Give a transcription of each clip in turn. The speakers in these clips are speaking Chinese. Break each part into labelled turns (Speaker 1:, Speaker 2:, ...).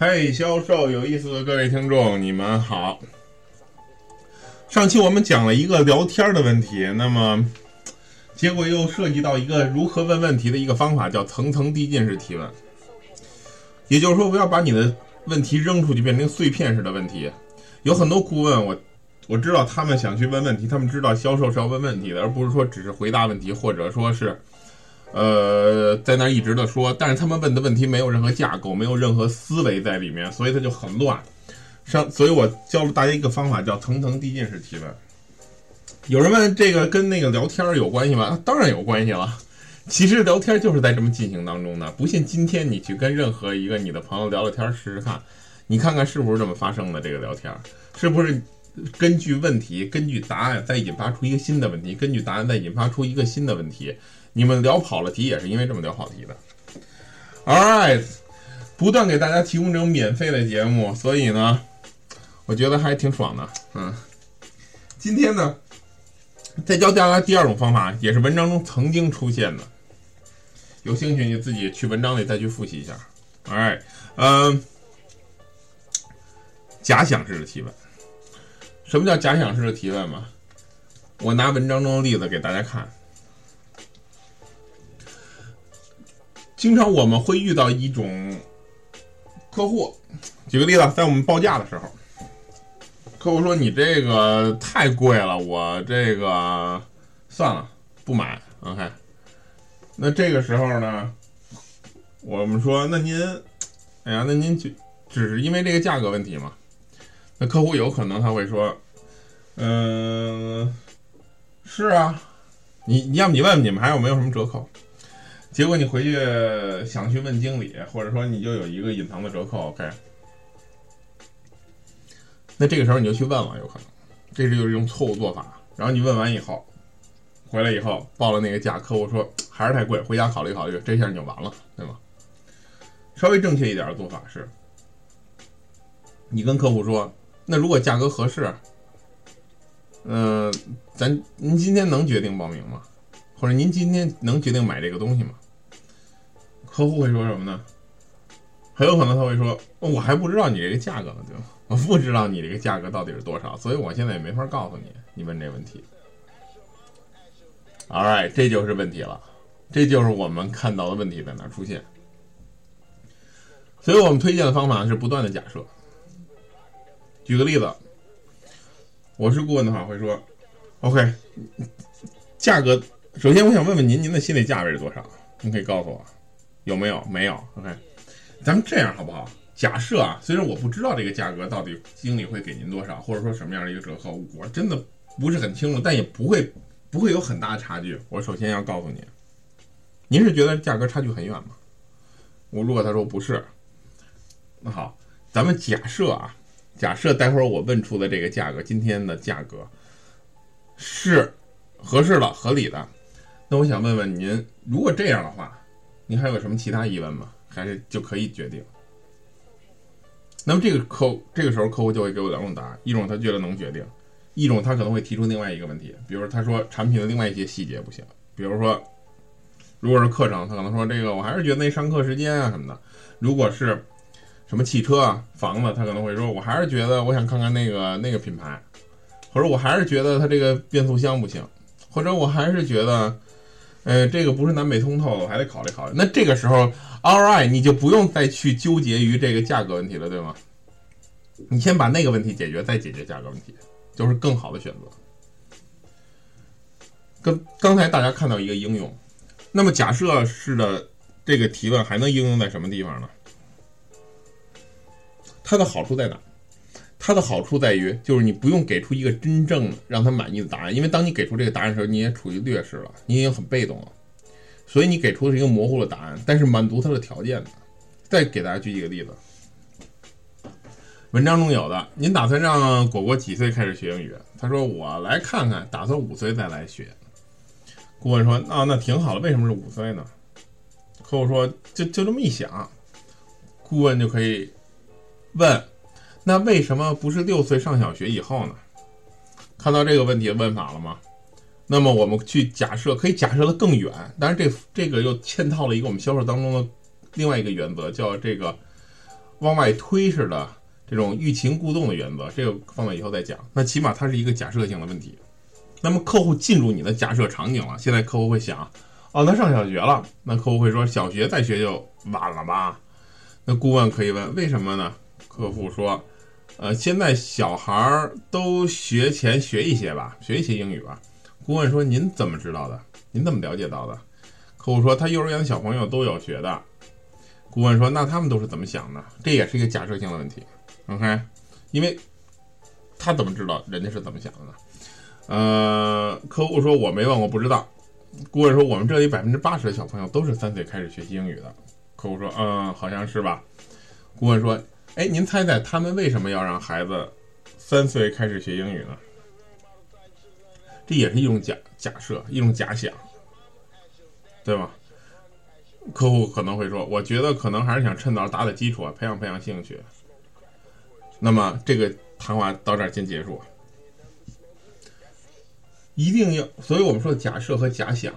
Speaker 1: 嘿，销售有意思的各位听众，你们好。上期我们讲了一个聊天的问题，那么结果又涉及到一个如何问问题的一个方法，叫层层递进式提问。也就是说，不要把你的问题扔出去，变成碎片式的问题。有很多顾问，我我知道他们想去问问题，他们知道销售是要问问题的，而不是说只是回答问题，或者说是。呃，在那一直的说，但是他们问的问题没有任何架构，没有任何思维在里面，所以他就很乱。上，所以我教了大家一个方法，叫层层递进式提问。有人问这个跟那个聊天有关系吗？当然有关系了。其实聊天就是在这么进行当中的。不信今天你去跟任何一个你的朋友聊聊天试试看，你看看是不是这么发生的这个聊天，是不是根据问题、根据答案再引发出一个新的问题，根据答案再引发出一个新的问题。你们聊跑了题也是因为这么聊跑题的。All right，不断给大家提供这种免费的节目，所以呢，我觉得还挺爽的。嗯，今天呢，再教大家第二种方法，也是文章中曾经出现的。有兴趣你自己去文章里再去复习一下。All right，嗯，假想式的提问。什么叫假想式的提问嘛？我拿文章中的例子给大家看。经常我们会遇到一种客户，举个例子，在我们报价的时候，客户说你这个太贵了，我这个算了，不买。OK，那这个时候呢，我们说那您，哎呀，那您就只是因为这个价格问题嘛？那客户有可能他会说，嗯，是啊，你你要不你问问你们还有没有什么折扣？结果你回去想去问经理，或者说你就有一个隐藏的折扣，OK？那这个时候你就去问了，有可能，这是就是一种错误做法。然后你问完以后，回来以后报了那个价，客户说还是太贵，回家考虑考虑，这下你就完了，对吗？稍微正确一点的做法是，你跟客户说，那如果价格合适，嗯，咱您今天能决定报名吗？或者您今天能决定买这个东西吗？客户会说什么呢？很有可能他会说：“我还不知道你这个价格呢，对吧？我不知道你这个价格到底是多少，所以我现在也没法告诉你。你问这问题，All right，这就是问题了，这就是我们看到的问题在哪出现。所以我们推荐的方法是不断的假设。举个例子，我是顾问的话会说：“OK，价格。”首先，我想问问您，您的心理价位是多少？您可以告诉我，有没有？没有。OK，咱们这样好不好？假设啊，虽然我不知道这个价格到底经理会给您多少，或者说什么样的一个折扣，我真的不是很清楚，但也不会不会有很大的差距。我首先要告诉您，您是觉得价格差距很远吗？我如果他说不是，那好，咱们假设啊，假设待会儿我问出的这个价格，今天的价格是合适的、合理的。那我想问问您，如果这样的话，您还有什么其他疑问吗？还是就可以决定？那么这个客这个时候客户就会给我两种答案：一种他觉得能决定，一种他可能会提出另外一个问题，比如他说产品的另外一些细节不行，比如说如果是课程，他可能说这个我还是觉得那上课时间啊什么的；如果是什么汽车啊、房子，他可能会说我还是觉得我想看看那个那个品牌，或者我还是觉得它这个变速箱不行，或者我还是觉得。呃，这个不是南北通透，还得考虑考虑。那这个时候，RI 你就不用再去纠结于这个价格问题了，对吗？你先把那个问题解决，再解决价格问题，就是更好的选择。跟刚才大家看到一个应用，那么假设式的这个提问还能应用在什么地方呢？它的好处在哪？它的好处在于，就是你不用给出一个真正让他满意的答案，因为当你给出这个答案的时候，你也处于劣势了，你已经很被动了，所以你给出的是一个模糊的答案，但是满足他的条件的。再给大家举几个例子，文章中有的，您打算让果果几岁开始学英语？他说我来看看，打算五岁再来学。顾问说啊，那挺好的，为什么是五岁呢？客户说就就这么一想，顾问就可以问。那为什么不是六岁上小学以后呢？看到这个问题的问法了吗？那么我们去假设，可以假设的更远。当然，这这个又嵌套了一个我们销售当中的另外一个原则，叫这个往外推似的这种欲擒故纵的原则，这个放到以后再讲。那起码它是一个假设性的问题。那么客户进入你的假设场景了，现在客户会想，哦，那上小学了，那客户会说小学再学就晚了吧？那顾问可以问为什么呢？客户说，呃，现在小孩儿都学前学一些吧，学一些英语吧。顾问说，您怎么知道的？您怎么了解到的？客户说，他幼儿园的小朋友都有学的。顾问说，那他们都是怎么想的？这也是一个假设性的问题。OK，因为他怎么知道人家是怎么想的呢？呃，客户说我没问，我不知道。顾问说我们这里百分之八十的小朋友都是三岁开始学习英语的。客户说嗯，好像是吧。顾问说，哎，您猜猜他们为什么要让孩子三岁开始学英语呢？这也是一种假假设，一种假想，对吧？客户可能会说，我觉得可能还是想趁早打打基础啊，培养培养兴趣。那么这个谈话到这儿先结束。一定要，所以我们说假设和假想，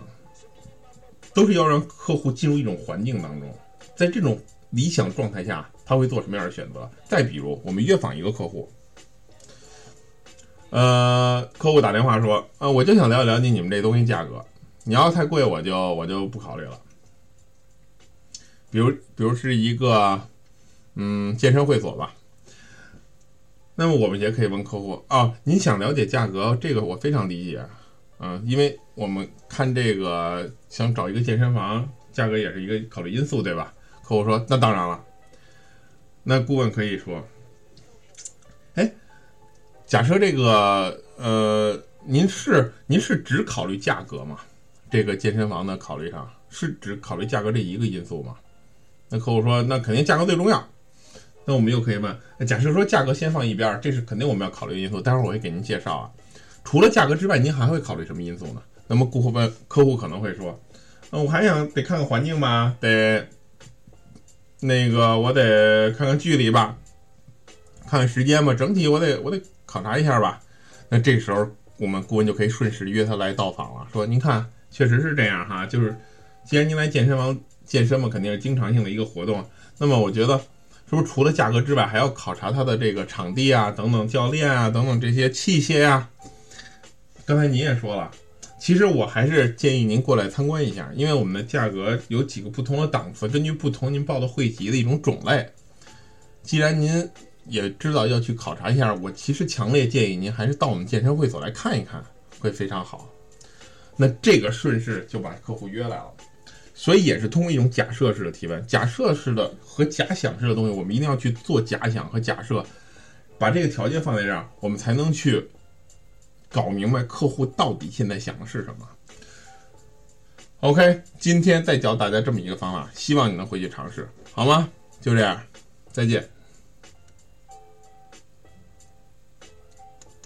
Speaker 1: 都是要让客户进入一种环境当中，在这种理想状态下，他会做什么样的选择？再比如，我们约访一个客户，呃，客户打电话说，呃，我就想了解了解你们这东西价格，你要太贵，我就我就不考虑了。比如，比如是一个，嗯，健身会所吧。那么我们也可以问客户啊，您想了解价格，这个我非常理解，嗯，因为我们看这个想找一个健身房，价格也是一个考虑因素，对吧？客户说那当然了，那顾问可以说，哎，假设这个呃，您是您是只考虑价格吗？这个健身房的考虑上是只考虑价格这一个因素吗？那客户说那肯定价格最重要。那我们又可以问：假设说价格先放一边，这是肯定我们要考虑因素。待会儿我会给您介绍啊。除了价格之外，您还会考虑什么因素呢？那么顾客问客户可能会说：嗯，我还想得看看环境吧，得那个我得看看距离吧，看看时间吧，整体我得我得考察一下吧。那这时候我们顾问就可以顺势约他来到访了，说：您看，确实是这样哈，就是既然您来健身房健身嘛，肯定是经常性的一个活动。那么我觉得。是不是除了价格之外，还要考察他的这个场地啊，等等教练啊，等等这些器械呀？刚才您也说了，其实我还是建议您过来参观一下，因为我们的价格有几个不同的档次，根据不同您报的会籍的一种种类。既然您也知道要去考察一下，我其实强烈建议您还是到我们健身会所来看一看，会非常好。那这个顺势就把客户约来了。所以也是通过一种假设式的提问，假设式的和假想式的东西，我们一定要去做假想和假设，把这个条件放在这儿，我们才能去搞明白客户到底现在想的是什么。OK，今天再教大家这么一个方法，希望你能回去尝试，好吗？就这样，再见。